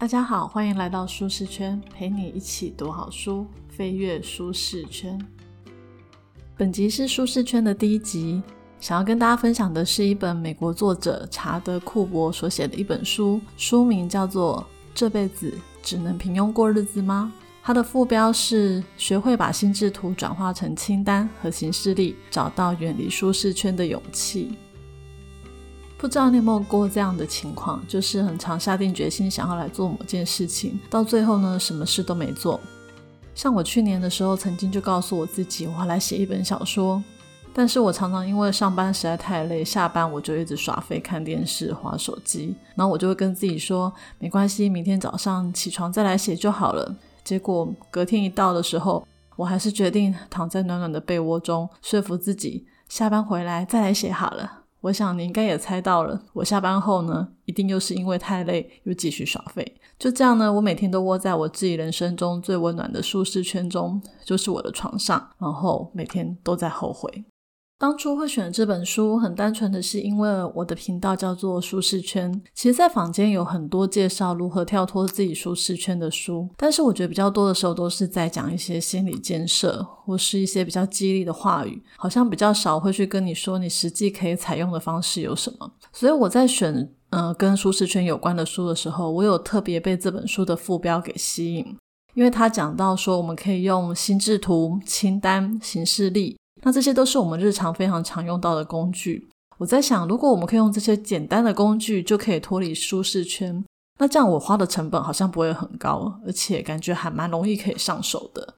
大家好，欢迎来到舒适圈，陪你一起读好书，飞跃舒适圈。本集是舒适圈的第一集，想要跟大家分享的是一本美国作者查德·库伯所写的一本书，书名叫做《这辈子只能平庸过日子吗》。它的副标是“学会把心智图转化成清单和行事历，找到远离舒适圈的勇气”。不知道你有没有过这样的情况，就是很常下定决心想要来做某件事情，到最后呢，什么事都没做。像我去年的时候，曾经就告诉我自己，我要来写一本小说。但是我常常因为上班实在太累，下班我就一直耍废、看电视、划手机，然后我就会跟自己说，没关系，明天早上起床再来写就好了。结果隔天一到的时候，我还是决定躺在暖暖的被窝中，说服自己下班回来再来写好了。我想你应该也猜到了，我下班后呢，一定又是因为太累，又继续耍废。就这样呢，我每天都窝在我自己人生中最温暖的舒适圈中，就是我的床上，然后每天都在后悔。当初会选这本书，很单纯的是因为我的频道叫做舒适圈。其实，在坊间有很多介绍如何跳脱自己舒适圈的书，但是我觉得比较多的时候都是在讲一些心理建设，或是一些比较激励的话语，好像比较少会去跟你说你实际可以采用的方式有什么。所以我在选呃跟舒适圈有关的书的时候，我有特别被这本书的副标给吸引，因为他讲到说我们可以用心智图、清单、行事历。那这些都是我们日常非常常用到的工具。我在想，如果我们可以用这些简单的工具就可以脱离舒适圈，那这样我花的成本好像不会很高，而且感觉还蛮容易可以上手的。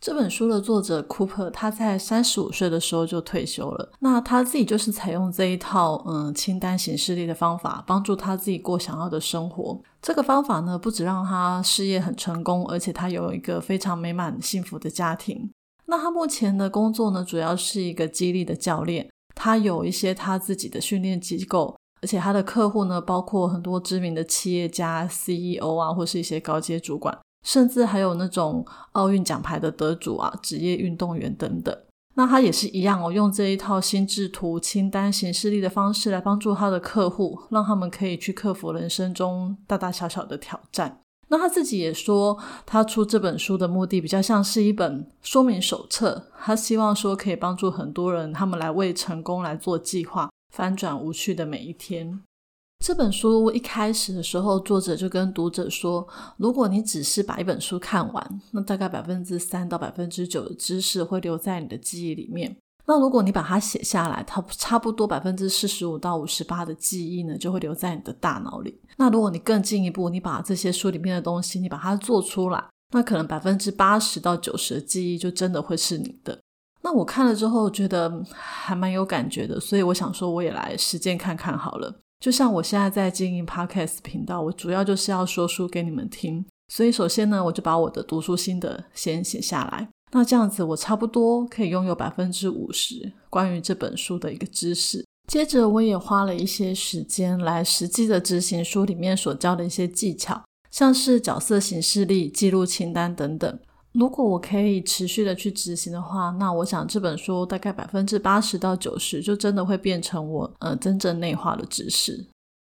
这本书的作者 Cooper，他在三十五岁的时候就退休了。那他自己就是采用这一套嗯清单形式力的方法，帮助他自己过想要的生活。这个方法呢，不止让他事业很成功，而且他有一个非常美满幸福的家庭。那他目前的工作呢，主要是一个激励的教练。他有一些他自己的训练机构，而且他的客户呢，包括很多知名的企业家、CEO 啊，或是一些高阶主管，甚至还有那种奥运奖牌的得主啊、职业运动员等等。那他也是一样哦，用这一套心智图、清单、形式力的方式来帮助他的客户，让他们可以去克服人生中大大小小的挑战。那他自己也说，他出这本书的目的比较像是一本说明手册。他希望说可以帮助很多人，他们来为成功来做计划，翻转无趣的每一天。这本书一开始的时候，作者就跟读者说，如果你只是把一本书看完，那大概百分之三到百分之九的知识会留在你的记忆里面。那如果你把它写下来，它差不多百分之四十五到五十八的记忆呢，就会留在你的大脑里。那如果你更进一步，你把这些书里面的东西，你把它做出来，那可能百分之八十到九十的记忆就真的会是你的。那我看了之后觉得还蛮有感觉的，所以我想说我也来实践看看好了。就像我现在在经营 Podcast 频道，我主要就是要说书给你们听，所以首先呢，我就把我的读书心得先写下来。那这样子，我差不多可以拥有百分之五十关于这本书的一个知识。接着，我也花了一些时间来实际的执行书里面所教的一些技巧，像是角色形式力、记录清单等等。如果我可以持续的去执行的话，那我想这本书大概百分之八十到九十就真的会变成我呃真正内化的知识。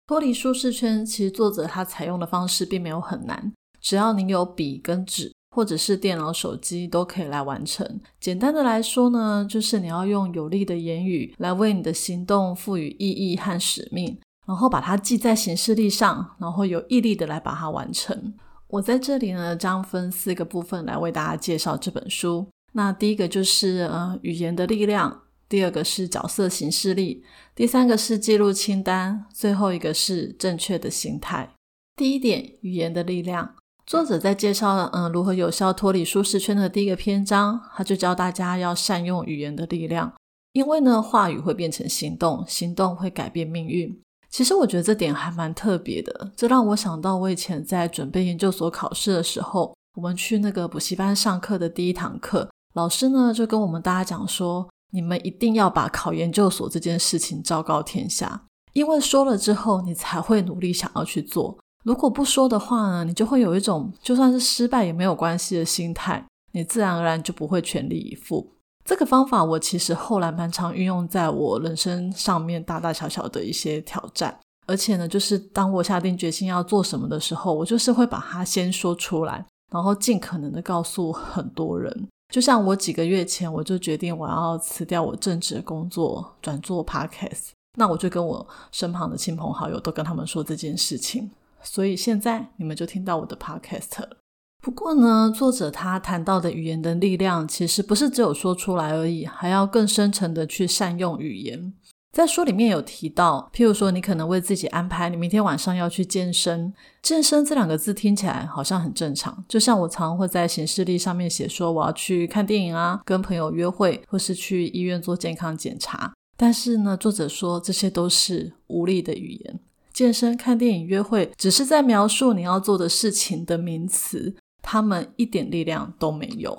脱离舒适圈，其实作者他采用的方式并没有很难，只要你有笔跟纸。或者是电脑、手机都可以来完成。简单的来说呢，就是你要用有力的言语来为你的行动赋予意义和使命，然后把它记在行事历上，然后有毅力的来把它完成。我在这里呢，将分四个部分来为大家介绍这本书。那第一个就是呃语言的力量，第二个是角色行事力，第三个是记录清单，最后一个是正确的心态。第一点，语言的力量。作者在介绍嗯如何有效脱离舒适圈的第一个篇章，他就教大家要善用语言的力量，因为呢话语会变成行动，行动会改变命运。其实我觉得这点还蛮特别的，这让我想到我以前在准备研究所考试的时候，我们去那个补习班上课的第一堂课，老师呢就跟我们大家讲说，你们一定要把考研究所这件事情昭告天下，因为说了之后，你才会努力想要去做。如果不说的话呢，你就会有一种就算是失败也没有关系的心态，你自然而然就不会全力以赴。这个方法我其实后来蛮常运用在我人生上面大大小小的一些挑战，而且呢，就是当我下定决心要做什么的时候，我就是会把它先说出来，然后尽可能的告诉很多人。就像我几个月前，我就决定我要辞掉我正职的工作，转做 podcast。那我就跟我身旁的亲朋好友都跟他们说这件事情。所以现在你们就听到我的 podcast 了。不过呢，作者他谈到的语言的力量，其实不是只有说出来而已，还要更深层的去善用语言。在书里面有提到，譬如说，你可能为自己安排，你明天晚上要去健身。健身这两个字听起来好像很正常，就像我常会在行事历上面写说，我要去看电影啊，跟朋友约会，或是去医院做健康检查。但是呢，作者说这些都是无力的语言。健身、看电影、约会，只是在描述你要做的事情的名词，他们一点力量都没有。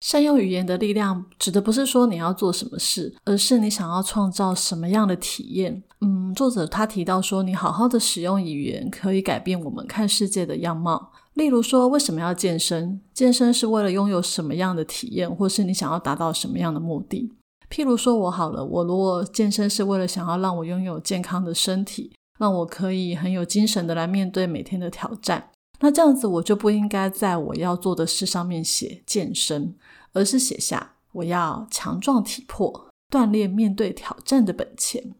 善用语言的力量，指的不是说你要做什么事，而是你想要创造什么样的体验。嗯，作者他提到说，你好好的使用语言，可以改变我们看世界的样貌。例如说，为什么要健身？健身是为了拥有什么样的体验，或是你想要达到什么样的目的？譬如说，我好了，我如果健身是为了想要让我拥有健康的身体，让我可以很有精神的来面对每天的挑战。那这样子，我就不应该在我要做的事上面写健身，而是写下我要强壮体魄，锻炼面对挑战的本钱。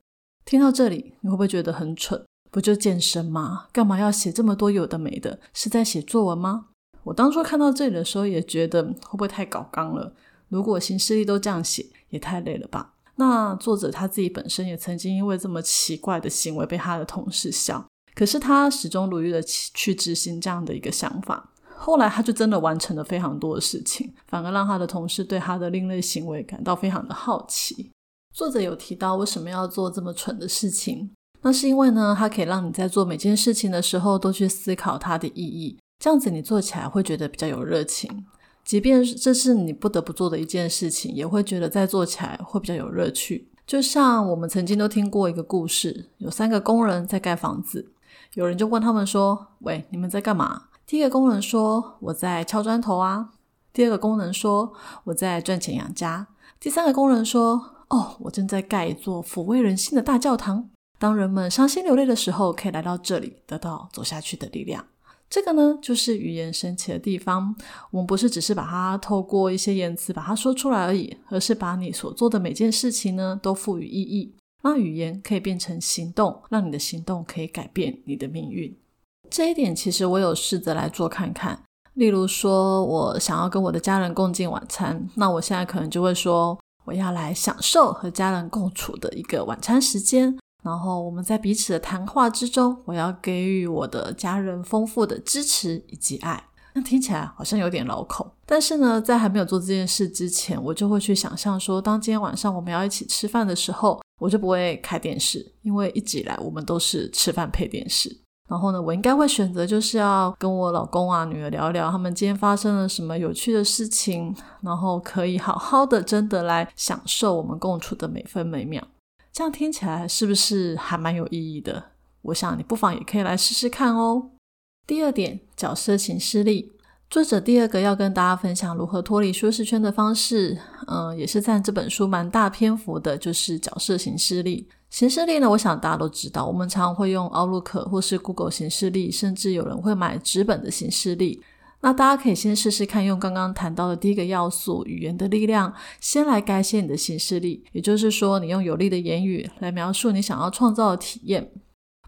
听到这里，你会不会觉得很蠢？不就健身吗？干嘛要写这么多有的没的？是在写作文吗？我当初看到这里的时候，也觉得会不会太搞纲了？如果行事历都这样写，也太累了吧？那作者他自己本身也曾经因为这么奇怪的行为被他的同事笑。可是他始终如一的去执行这样的一个想法，后来他就真的完成了非常多的事情，反而让他的同事对他的另类行为感到非常的好奇。作者有提到为什么要做这么蠢的事情，那是因为呢，它可以让你在做每件事情的时候都去思考它的意义，这样子你做起来会觉得比较有热情，即便是这是你不得不做的一件事情，也会觉得在做起来会比较有乐趣。就像我们曾经都听过一个故事，有三个工人在盖房子。有人就问他们说：“喂，你们在干嘛？”第一个工人说：“我在敲砖头啊。”第二个工人说：“我在赚钱养家。”第三个工人说：“哦，我正在盖一座抚慰人心的大教堂，当人们伤心流泪的时候，可以来到这里，得到走下去的力量。”这个呢，就是语言神奇的地方。我们不是只是把它透过一些言辞把它说出来而已，而是把你所做的每件事情呢，都赋予意义。让语言可以变成行动，让你的行动可以改变你的命运。这一点其实我有试着来做看看。例如说，我想要跟我的家人共进晚餐，那我现在可能就会说，我要来享受和家人共处的一个晚餐时间。然后我们在彼此的谈话之中，我要给予我的家人丰富的支持以及爱。那听起来好像有点老口，但是呢，在还没有做这件事之前，我就会去想象说，当今天晚上我们要一起吃饭的时候。我就不会开电视，因为一直以来我们都是吃饭配电视。然后呢，我应该会选择就是要跟我老公啊、女儿聊一聊他们今天发生了什么有趣的事情，然后可以好好的真的来享受我们共处的每分每秒。这样听起来是不是还蛮有意义的？我想你不妨也可以来试试看哦。第二点，角色形式力。作者第二个要跟大家分享如何脱离舒适圈的方式，嗯，也是占这本书蛮大篇幅的，就是角色形式力。形式力呢，我想大家都知道，我们常常会用 Outlook 或是 Google 形式力，甚至有人会买纸本的形式力。那大家可以先试试看，用刚刚谈到的第一个要素语言的力量，先来改写你的形式力，也就是说，你用有力的言语来描述你想要创造的体验。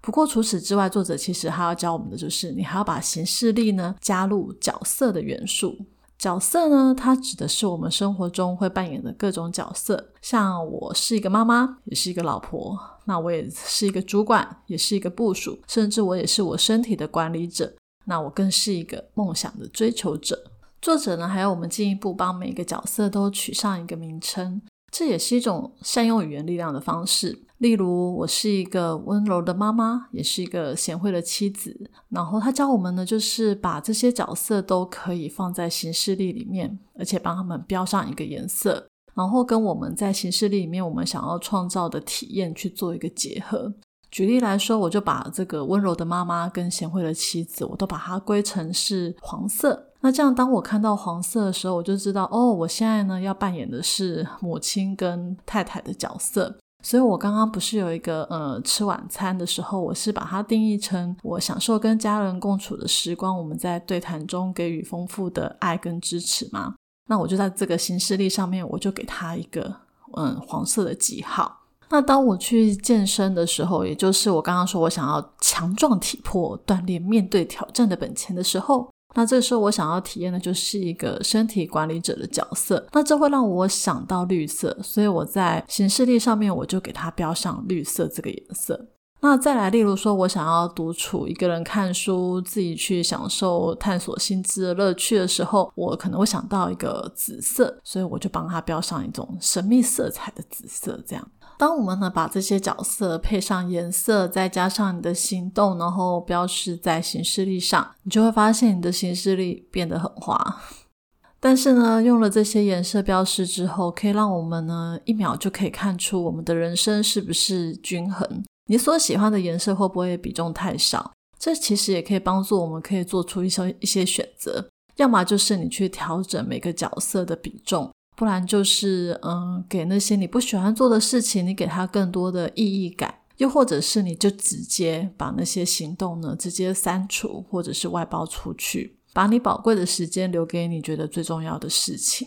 不过除此之外，作者其实还要教我们的就是，你还要把形式力呢加入角色的元素。角色呢，它指的是我们生活中会扮演的各种角色。像我是一个妈妈，也是一个老婆，那我也是一个主管，也是一个部属，甚至我也是我身体的管理者。那我更是一个梦想的追求者。作者呢，还要我们进一步帮每个角色都取上一个名称。这也是一种善用语言力量的方式。例如，我是一个温柔的妈妈，也是一个贤惠的妻子。然后他教我们呢，就是把这些角色都可以放在形式力里面，而且帮他们标上一个颜色，然后跟我们在形式力里面我们想要创造的体验去做一个结合。举例来说，我就把这个温柔的妈妈跟贤惠的妻子，我都把它归成是黄色。那这样，当我看到黄色的时候，我就知道哦，我现在呢要扮演的是母亲跟太太的角色，所以我刚刚不是有一个呃吃晚餐的时候，我是把它定义成我享受跟家人共处的时光，我们在对谈中给予丰富的爱跟支持吗。那我就在这个行事历上面，我就给他一个嗯黄色的记号。那当我去健身的时候，也就是我刚刚说我想要强壮体魄、锻炼面对挑战的本钱的时候。那这时候，我想要体验的就是一个身体管理者的角色。那这会让我想到绿色，所以我在行事历上面我就给它标上绿色这个颜色。那再来，例如说我想要独处，一个人看书，自己去享受探索新知的乐趣的时候，我可能会想到一个紫色，所以我就帮它标上一种神秘色彩的紫色，这样。当我们呢把这些角色配上颜色，再加上你的行动，然后标示在行事历上，你就会发现你的行事历变得很花。但是呢，用了这些颜色标示之后，可以让我们呢一秒就可以看出我们的人生是不是均衡。你所喜欢的颜色会不会比重太少？这其实也可以帮助我们可以做出一些一些选择，要么就是你去调整每个角色的比重。不然就是，嗯，给那些你不喜欢做的事情，你给他更多的意义感；又或者是你就直接把那些行动呢，直接删除，或者是外包出去，把你宝贵的时间留给你觉得最重要的事情。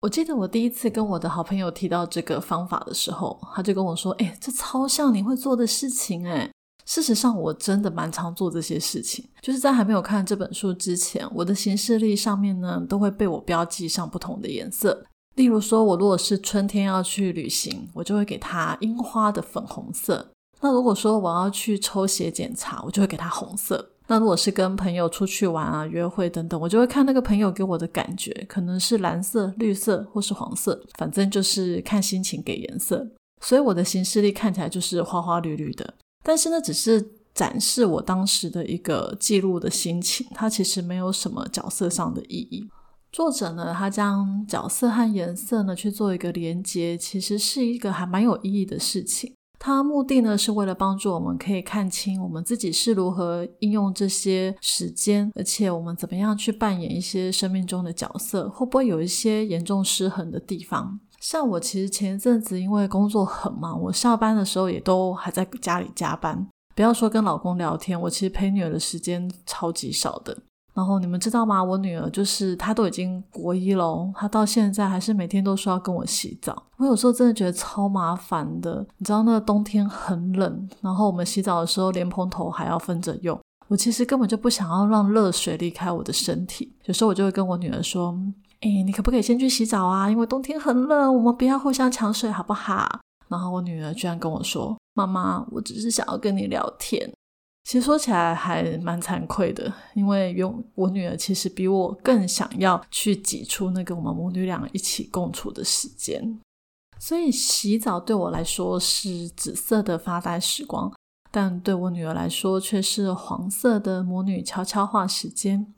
我记得我第一次跟我的好朋友提到这个方法的时候，他就跟我说：“哎，这超像你会做的事情。”哎，事实上我真的蛮常做这些事情，就是在还没有看这本书之前，我的行事历上面呢，都会被我标记上不同的颜色。例如说，我如果是春天要去旅行，我就会给它樱花的粉红色。那如果说我要去抽血检查，我就会给它红色。那如果是跟朋友出去玩啊、约会等等，我就会看那个朋友给我的感觉，可能是蓝色、绿色或是黄色，反正就是看心情给颜色。所以我的行事历看起来就是花花绿绿的，但是呢，只是展示我当时的一个记录的心情，它其实没有什么角色上的意义。作者呢，他将角色和颜色呢去做一个连接，其实是一个还蛮有意义的事情。他目的呢是为了帮助我们可以看清我们自己是如何应用这些时间，而且我们怎么样去扮演一些生命中的角色，会不会有一些严重失衡的地方？像我其实前一阵子因为工作很忙，我下班的时候也都还在家里加班，不要说跟老公聊天，我其实陪女儿的时间超级少的。然后你们知道吗？我女儿就是她都已经国一了，她到现在还是每天都说要跟我洗澡。我有时候真的觉得超麻烦的。你知道那个冬天很冷，然后我们洗澡的时候莲蓬头还要分着用。我其实根本就不想要让热水离开我的身体。有时候我就会跟我女儿说：“哎，你可不可以先去洗澡啊？因为冬天很冷，我们不要互相抢水，好不好？”然后我女儿居然跟我说：“妈妈，我只是想要跟你聊天。”其实说起来还蛮惭愧的，因为有我女儿其实比我更想要去挤出那个我们母女俩一起共处的时间，所以洗澡对我来说是紫色的发呆时光，但对我女儿来说却是黄色的母女悄悄话时间。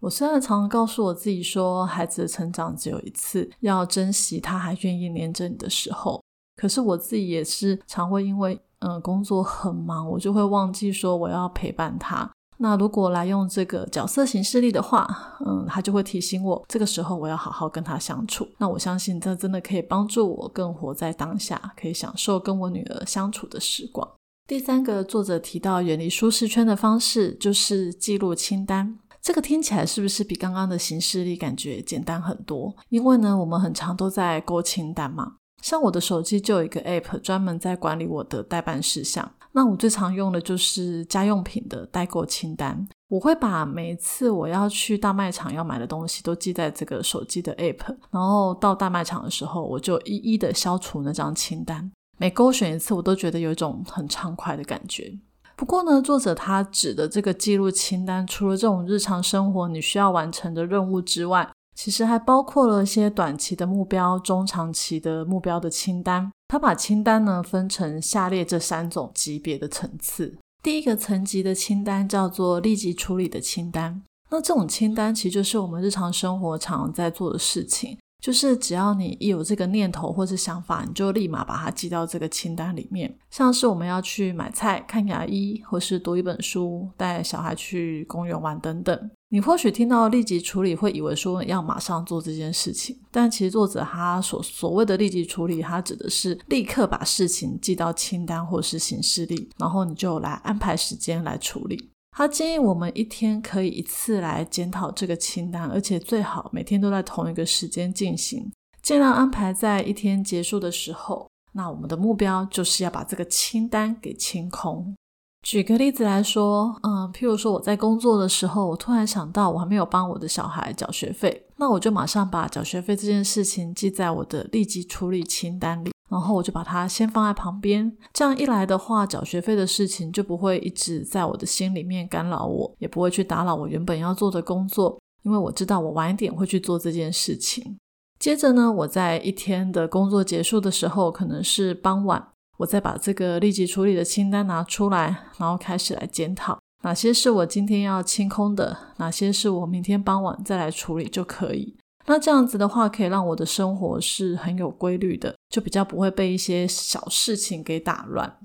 我虽然常常告诉我自己说，孩子的成长只有一次，要珍惜他还愿意黏着你的时候，可是我自己也是常会因为。嗯，工作很忙，我就会忘记说我要陪伴他。那如果来用这个角色形式力的话，嗯，他就会提醒我，这个时候我要好好跟他相处。那我相信这真的可以帮助我更活在当下，可以享受跟我女儿相处的时光。第三个作者提到远离舒适圈的方式，就是记录清单。这个听起来是不是比刚刚的形式力感觉简单很多？因为呢，我们很常都在勾清单嘛。像我的手机就有一个 App 专门在管理我的代办事项。那我最常用的就是家用品的代购清单。我会把每一次我要去大卖场要买的东西都记在这个手机的 App，然后到大卖场的时候，我就一一的消除那张清单。每勾选一次，我都觉得有一种很畅快的感觉。不过呢，作者他指的这个记录清单，除了这种日常生活你需要完成的任务之外，其实还包括了一些短期的目标、中长期的目标的清单。他把清单呢分成下列这三种级别的层次。第一个层级的清单叫做立即处理的清单。那这种清单其实就是我们日常生活常在做的事情，就是只要你一有这个念头或是想法，你就立马把它记到这个清单里面。像是我们要去买菜、看牙医，或是读一本书、带小孩去公园玩等等。你或许听到立即处理，会以为说要马上做这件事情，但其实作者他所所谓的立即处理，他指的是立刻把事情记到清单或是行事历，然后你就来安排时间来处理。他建议我们一天可以一次来检讨这个清单，而且最好每天都在同一个时间进行，尽量安排在一天结束的时候。那我们的目标就是要把这个清单给清空。举个例子来说，嗯，譬如说我在工作的时候，我突然想到我还没有帮我的小孩缴学费，那我就马上把缴学费这件事情记在我的立即处理清单里。然后我就把它先放在旁边，这样一来的话，缴学费的事情就不会一直在我的心里面干扰我，也不会去打扰我原本要做的工作，因为我知道我晚一点会去做这件事情。接着呢，我在一天的工作结束的时候，可能是傍晚，我再把这个立即处理的清单拿出来，然后开始来检讨哪些是我今天要清空的，哪些是我明天傍晚再来处理就可以。那这样子的话，可以让我的生活是很有规律的，就比较不会被一些小事情给打乱。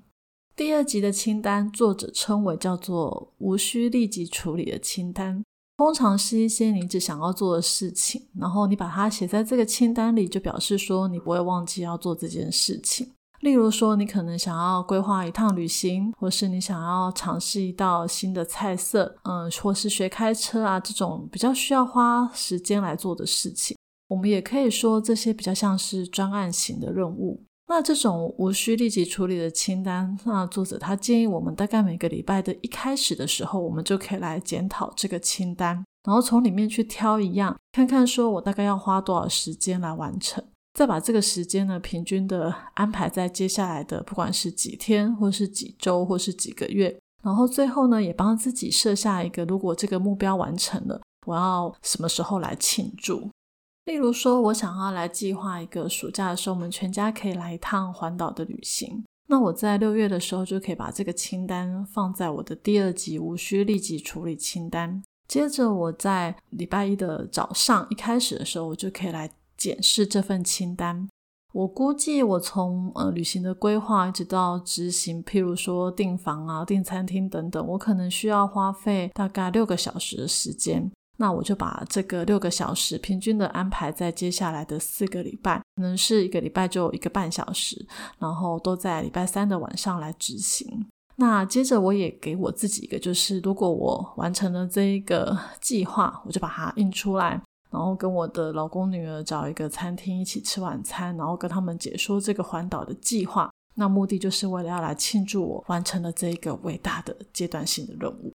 第二集的清单，作者称为叫做无需立即处理的清单，通常是一些你只想要做的事情，然后你把它写在这个清单里，就表示说你不会忘记要做这件事情。例如说，你可能想要规划一趟旅行，或是你想要尝试一道新的菜色，嗯，或是学开车啊，这种比较需要花时间来做的事情，我们也可以说这些比较像是专案型的任务。那这种无需立即处理的清单，那作者他建议我们大概每个礼拜的一开始的时候，我们就可以来检讨这个清单，然后从里面去挑一样，看看说我大概要花多少时间来完成。再把这个时间呢，平均的安排在接下来的，不管是几天，或是几周，或是几个月。然后最后呢，也帮自己设下一个，如果这个目标完成了，我要什么时候来庆祝？例如说，我想要来计划一个暑假的时候，我们全家可以来一趟环岛的旅行。那我在六月的时候就可以把这个清单放在我的第二级无需立即处理清单。接着我在礼拜一的早上一开始的时候，我就可以来。检视这份清单，我估计我从呃旅行的规划一直到执行，譬如说订房啊、订餐厅等等，我可能需要花费大概六个小时的时间。那我就把这个六个小时平均的安排在接下来的四个礼拜，可能是一个礼拜就一个半小时，然后都在礼拜三的晚上来执行。那接着我也给我自己一个，就是如果我完成了这一个计划，我就把它印出来。然后跟我的老公女儿找一个餐厅一起吃晚餐，然后跟他们解说这个环岛的计划。那目的就是为了要来庆祝我完成了这一个伟大的阶段性的任务。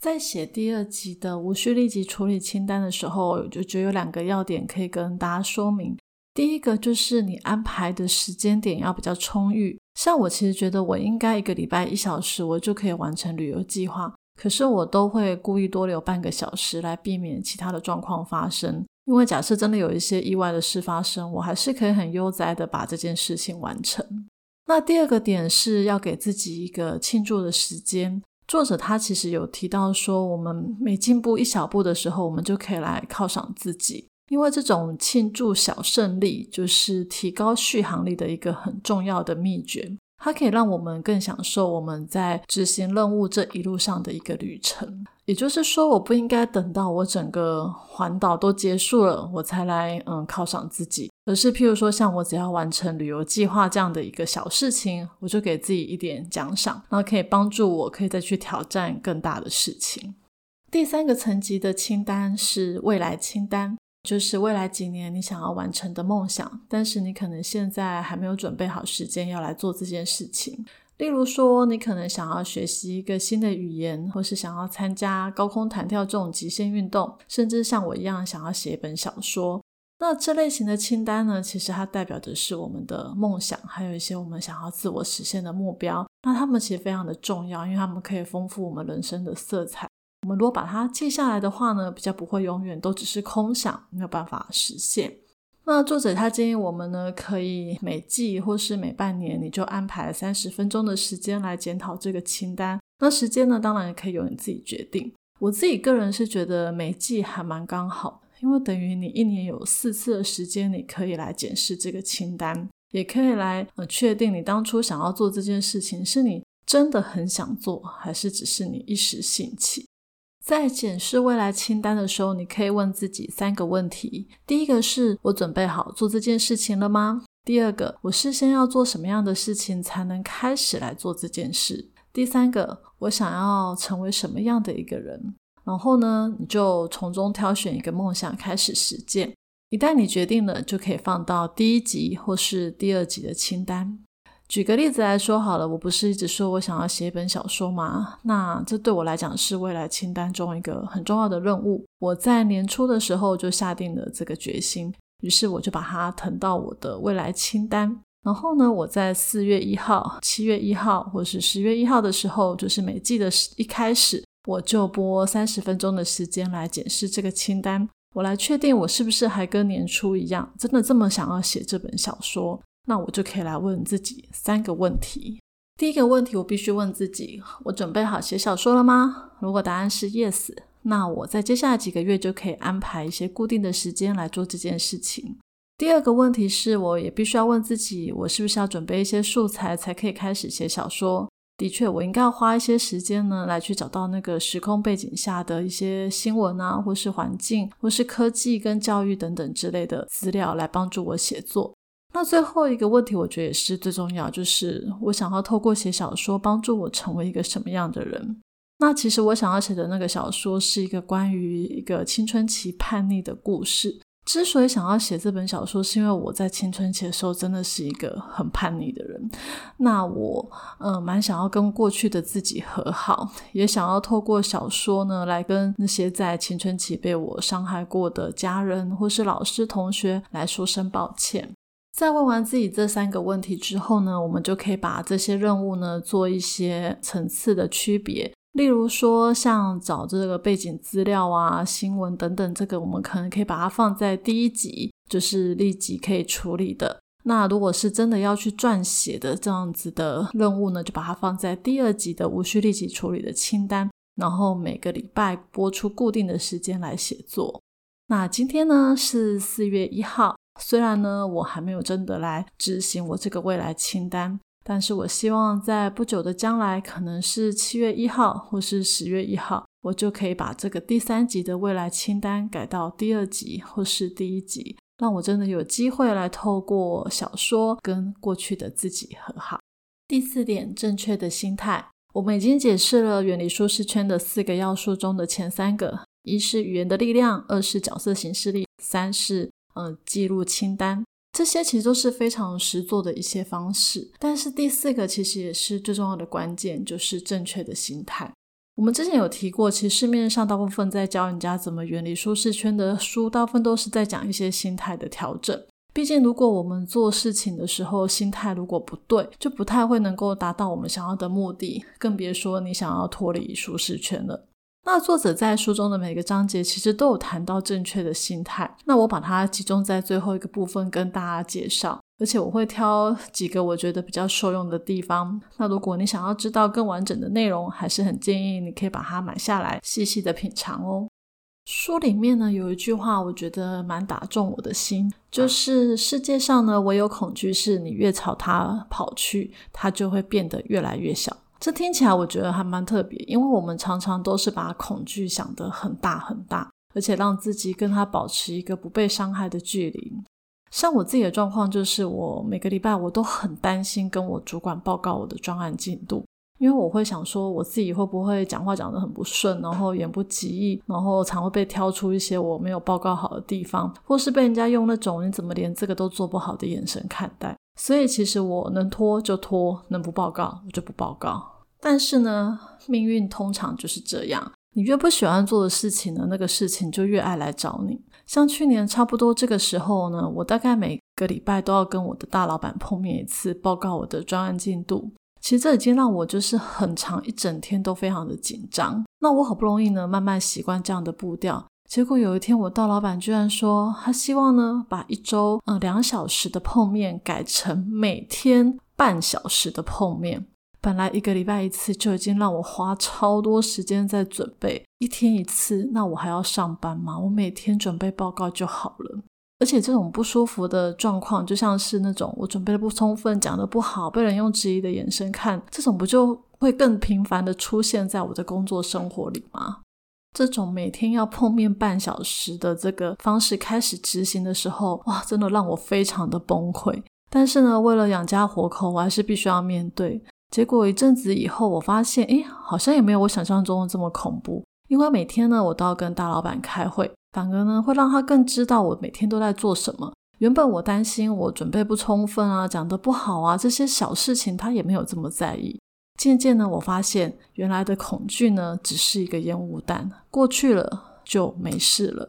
在写第二集的无需立即处理清单的时候，我就觉得有两个要点可以跟大家说明。第一个就是你安排的时间点要比较充裕。像我其实觉得我应该一个礼拜一小时，我就可以完成旅游计划。可是我都会故意多留半个小时来避免其他的状况发生，因为假设真的有一些意外的事发生，我还是可以很悠哉的把这件事情完成。那第二个点是要给自己一个庆祝的时间。作者他其实有提到说，我们每进步一小步的时候，我们就可以来犒赏自己，因为这种庆祝小胜利就是提高续航力的一个很重要的秘诀。它可以让我们更享受我们在执行任务这一路上的一个旅程。也就是说，我不应该等到我整个环岛都结束了，我才来嗯犒赏自己，而是譬如说，像我只要完成旅游计划这样的一个小事情，我就给自己一点奖赏，然后可以帮助我可以再去挑战更大的事情。第三个层级的清单是未来清单。就是未来几年你想要完成的梦想，但是你可能现在还没有准备好时间要来做这件事情。例如说，你可能想要学习一个新的语言，或是想要参加高空弹跳这种极限运动，甚至像我一样想要写一本小说。那这类型的清单呢，其实它代表的是我们的梦想，还有一些我们想要自我实现的目标。那他们其实非常的重要，因为他们可以丰富我们人生的色彩。我们如果把它记下来的话呢，比较不会永远都只是空想，没有办法实现。那作者他建议我们呢，可以每季或是每半年，你就安排三十分钟的时间来检讨这个清单。那时间呢，当然也可以由你自己决定。我自己个人是觉得每季还蛮刚好，因为等于你一年有四次的时间，你可以来检视这个清单，也可以来呃确定你当初想要做这件事情是你真的很想做，还是只是你一时兴起。在检视未来清单的时候，你可以问自己三个问题：第一个是我准备好做这件事情了吗？第二个，我事先要做什么样的事情才能开始来做这件事？第三个，我想要成为什么样的一个人？然后呢，你就从中挑选一个梦想开始实践。一旦你决定了，就可以放到第一集或是第二集的清单。举个例子来说好了，我不是一直说我想要写一本小说吗？那这对我来讲是未来清单中一个很重要的任务。我在年初的时候就下定了这个决心，于是我就把它腾到我的未来清单。然后呢，我在四月一号、七月一号或是十月一号的时候，就是每季的一开始。我就播三十分钟的时间来检视这个清单，我来确定我是不是还跟年初一样，真的这么想要写这本小说。那我就可以来问自己三个问题。第一个问题，我必须问自己：我准备好写小说了吗？如果答案是 yes，那我在接下来几个月就可以安排一些固定的时间来做这件事情。第二个问题是，我也必须要问自己：我是不是要准备一些素材才可以开始写小说？的确，我应该要花一些时间呢，来去找到那个时空背景下的一些新闻啊，或是环境，或是科技跟教育等等之类的资料，来帮助我写作。那最后一个问题，我觉得也是最重要，就是我想要透过写小说，帮助我成为一个什么样的人。那其实我想要写的那个小说，是一个关于一个青春期叛逆的故事。之所以想要写这本小说，是因为我在青春期的时候真的是一个很叛逆的人。那我嗯，蛮想要跟过去的自己和好，也想要透过小说呢，来跟那些在青春期被我伤害过的家人或是老师、同学来说声抱歉。在问完自己这三个问题之后呢，我们就可以把这些任务呢做一些层次的区别。例如说，像找这个背景资料啊、新闻等等，这个我们可能可以把它放在第一集，就是立即可以处理的。那如果是真的要去撰写的这样子的任务呢，就把它放在第二集的无需立即处理的清单。然后每个礼拜播出固定的时间来写作。那今天呢是四月一号，虽然呢我还没有真的来执行我这个未来清单。但是我希望在不久的将来，可能是七月一号或是十月一号，我就可以把这个第三集的未来清单改到第二集或是第一集，让我真的有机会来透过小说跟过去的自己和好。第四点，正确的心态。我们已经解释了远离舒适圈的四个要素中的前三个：一是语言的力量，二是角色形式力，三是呃记录清单。这些其实都是非常实做的一些方式，但是第四个其实也是最重要的关键，就是正确的心态。我们之前有提过，其实市面上大部分在教人家怎么远离舒适圈的书，大部分都是在讲一些心态的调整。毕竟，如果我们做事情的时候心态如果不对，就不太会能够达到我们想要的目的，更别说你想要脱离舒适圈了。那作者在书中的每个章节其实都有谈到正确的心态，那我把它集中在最后一个部分跟大家介绍，而且我会挑几个我觉得比较受用的地方。那如果你想要知道更完整的内容，还是很建议你可以把它买下来，细细的品尝哦。书里面呢有一句话，我觉得蛮打中我的心，就是世界上呢唯有恐惧是你越朝它跑去，它就会变得越来越小。这听起来我觉得还蛮特别，因为我们常常都是把恐惧想得很大很大，而且让自己跟他保持一个不被伤害的距离。像我自己的状况，就是我每个礼拜我都很担心跟我主管报告我的专案进度，因为我会想说我自己会不会讲话讲得很不顺，然后言不及义，然后常会被挑出一些我没有报告好的地方，或是被人家用那种你怎么连这个都做不好的眼神看待。所以其实我能拖就拖，能不报告我就不报告。但是呢，命运通常就是这样，你越不喜欢做的事情呢，那个事情就越爱来找你。像去年差不多这个时候呢，我大概每个礼拜都要跟我的大老板碰面一次，报告我的专案进度。其实这已经让我就是很长一整天都非常的紧张。那我好不容易呢，慢慢习惯这样的步调。结果有一天，我大老板居然说，他希望呢，把一周呃两小时的碰面改成每天半小时的碰面。本来一个礼拜一次就已经让我花超多时间在准备，一天一次，那我还要上班吗？我每天准备报告就好了。而且这种不舒服的状况，就像是那种我准备的不充分、讲的不好，被人用质疑的眼神看，这种不就会更频繁的出现在我的工作生活里吗？这种每天要碰面半小时的这个方式开始执行的时候，哇，真的让我非常的崩溃。但是呢，为了养家活口，我还是必须要面对。结果一阵子以后，我发现，诶，好像也没有我想象中的这么恐怖。因为每天呢，我都要跟大老板开会，反而呢，会让他更知道我每天都在做什么。原本我担心我准备不充分啊，讲得不好啊，这些小事情他也没有这么在意。渐渐呢，我发现原来的恐惧呢，只是一个烟雾弹，过去了就没事了。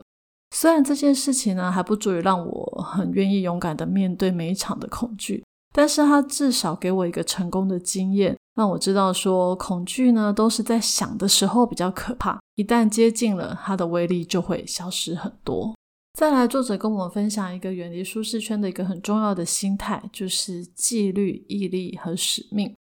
虽然这件事情呢还不足以让我很愿意勇敢的面对每一场的恐惧，但是它至少给我一个成功的经验，让我知道说恐惧呢都是在想的时候比较可怕，一旦接近了，它的威力就会消失很多。再来，作者跟我们分享一个远离舒适圈的一个很重要的心态，就是纪律、毅力和使命。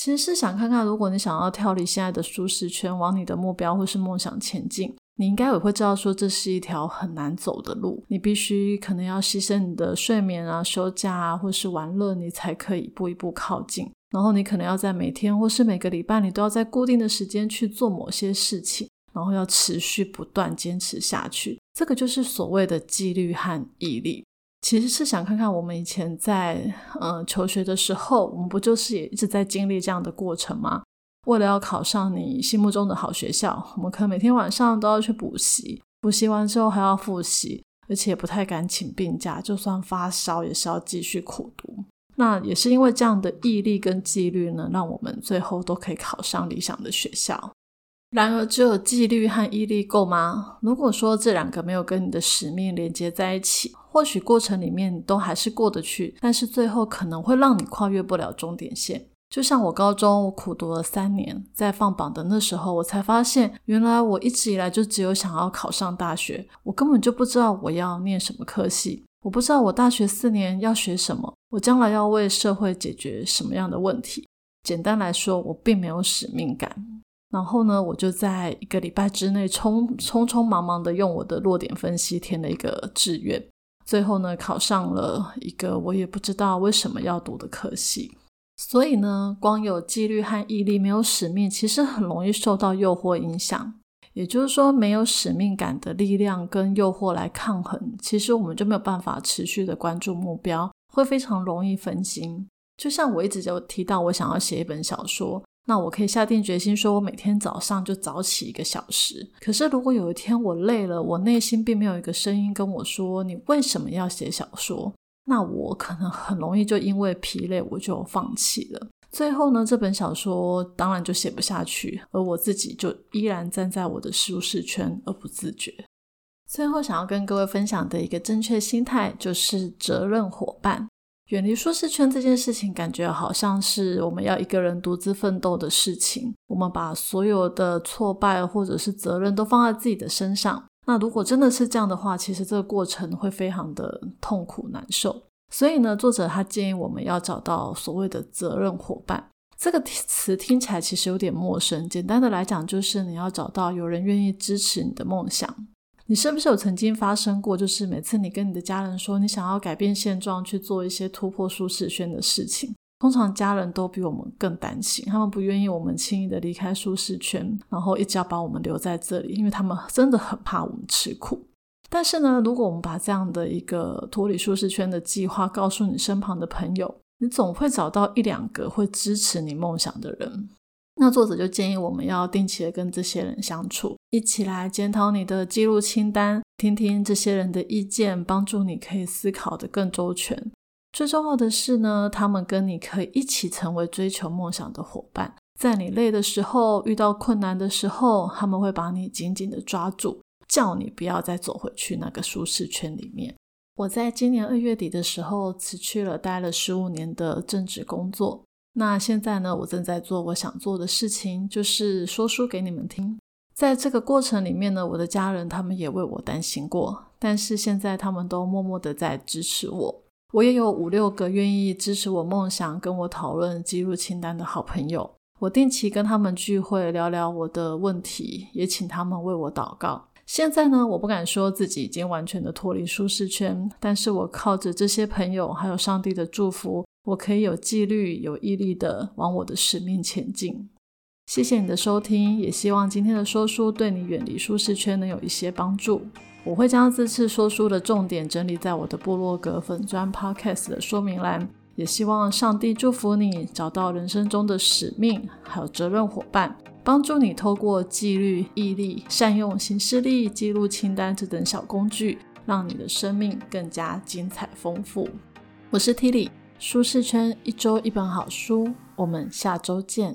其实是想看看，如果你想要跳离现在的舒适圈，往你的目标或是梦想前进。你应该也会知道，说这是一条很难走的路，你必须可能要牺牲你的睡眠啊、休假啊，或是玩乐，你才可以一步一步靠近。然后你可能要在每天或是每个礼拜，你都要在固定的时间去做某些事情，然后要持续不断坚持下去。这个就是所谓的纪律和毅力。其实是想看看我们以前在呃求学的时候，我们不就是也一直在经历这样的过程吗？为了要考上你心目中的好学校，我们可能每天晚上都要去补习，补习完之后还要复习，而且不太敢请病假，就算发烧也是要继续苦读。那也是因为这样的毅力跟纪律呢，让我们最后都可以考上理想的学校。然而，只有纪律和毅力够吗？如果说这两个没有跟你的使命连接在一起，或许过程里面都还是过得去，但是最后可能会让你跨越不了终点线。就像我高中，我苦读了三年，在放榜的那时候，我才发现，原来我一直以来就只有想要考上大学，我根本就不知道我要念什么科系，我不知道我大学四年要学什么，我将来要为社会解决什么样的问题。简单来说，我并没有使命感。然后呢，我就在一个礼拜之内匆匆匆忙忙的用我的弱点分析填了一个志愿，最后呢，考上了一个我也不知道为什么要读的科系。所以呢，光有纪律和毅力，没有使命，其实很容易受到诱惑影响。也就是说，没有使命感的力量跟诱惑来抗衡，其实我们就没有办法持续的关注目标，会非常容易分心。就像我一直就提到，我想要写一本小说，那我可以下定决心说，我每天早上就早起一个小时。可是如果有一天我累了，我内心并没有一个声音跟我说，你为什么要写小说？那我可能很容易就因为疲累，我就放弃了。最后呢，这本小说当然就写不下去，而我自己就依然站在我的舒适圈而不自觉。最后想要跟各位分享的一个正确心态，就是责任伙伴。远离舒适圈这件事情，感觉好像是我们要一个人独自奋斗的事情。我们把所有的挫败或者是责任都放在自己的身上。那如果真的是这样的话，其实这个过程会非常的痛苦难受。所以呢，作者他建议我们要找到所谓的责任伙伴。这个词听起来其实有点陌生。简单的来讲，就是你要找到有人愿意支持你的梦想。你是不是有曾经发生过，就是每次你跟你的家人说你想要改变现状，去做一些突破舒适圈的事情？通常家人都比我们更担心，他们不愿意我们轻易的离开舒适圈，然后一直要把我们留在这里，因为他们真的很怕我们吃苦。但是呢，如果我们把这样的一个脱离舒适圈的计划告诉你身旁的朋友，你总会找到一两个会支持你梦想的人。那作者就建议我们要定期的跟这些人相处，一起来检讨你的记录清单，听听这些人的意见，帮助你可以思考的更周全。最重要的是呢，他们跟你可以一起成为追求梦想的伙伴。在你累的时候，遇到困难的时候，他们会把你紧紧的抓住，叫你不要再走回去那个舒适圈里面。我在今年二月底的时候辞去了待了十五年的正职工作。那现在呢，我正在做我想做的事情，就是说书给你们听。在这个过程里面呢，我的家人他们也为我担心过，但是现在他们都默默的在支持我。我也有五六个愿意支持我梦想、跟我讨论记录清单的好朋友。我定期跟他们聚会，聊聊我的问题，也请他们为我祷告。现在呢，我不敢说自己已经完全的脱离舒适圈，但是我靠着这些朋友，还有上帝的祝福，我可以有纪律、有毅力的往我的使命前进。谢谢你的收听，也希望今天的说书对你远离舒适圈能有一些帮助。我会将这次说书的重点整理在我的部落格粉砖 Podcast 的说明栏，也希望上帝祝福你找到人生中的使命，还有责任伙伴，帮助你透过纪律、毅力、善用行事历、记录清单这等小工具，让你的生命更加精彩丰富。我是 Tilly，舒适圈一周一本好书，我们下周见。